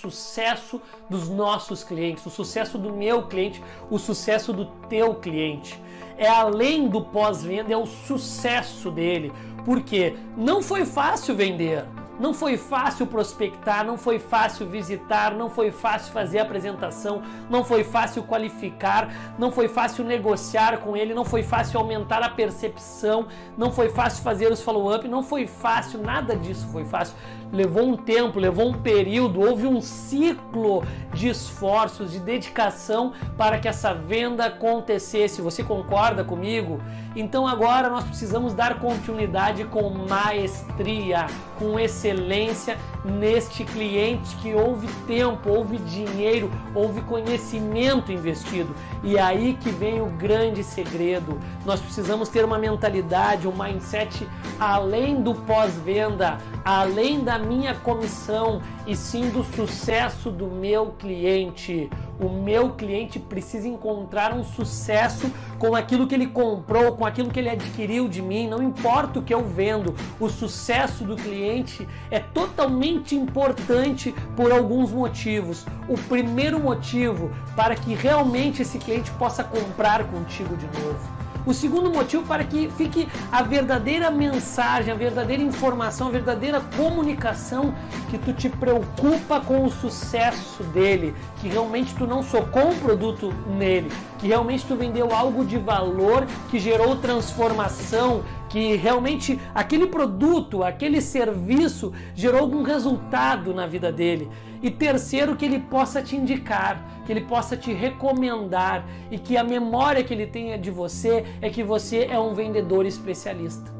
sucesso dos nossos clientes, o sucesso do meu cliente, o sucesso do teu cliente. É além do pós-venda, é o sucesso dele. Porque não foi fácil vender. Não foi fácil prospectar, não foi fácil visitar, não foi fácil fazer apresentação, não foi fácil qualificar, não foi fácil negociar com ele, não foi fácil aumentar a percepção, não foi fácil fazer os follow-up, não foi fácil, nada disso foi fácil. Levou um tempo, levou um período, houve um ciclo de esforços, de dedicação para que essa venda acontecesse. Você concorda comigo? Então agora nós precisamos dar continuidade com maestria, com excelência neste cliente que houve tempo, houve dinheiro, houve conhecimento investido. E aí que vem o grande segredo. Nós precisamos ter uma mentalidade, um mindset além do pós-venda, além da minha comissão e sim do sucesso do meu cliente. O meu cliente precisa encontrar um sucesso com aquilo que ele comprou, com aquilo que ele adquiriu de mim, não importa o que eu vendo, o sucesso do cliente é totalmente importante por alguns motivos. O primeiro motivo para que realmente esse cliente possa comprar contigo de novo. O segundo motivo para que fique a verdadeira mensagem, a verdadeira informação, a verdadeira comunicação que tu te preocupa com o sucesso dele, que realmente tu não socou um produto nele, que realmente tu vendeu algo de valor que gerou transformação, que realmente aquele produto, aquele serviço gerou algum resultado na vida dele. E terceiro, que ele possa te indicar, que ele possa te recomendar e que a memória que ele tenha de você é que você é um vendedor especialista.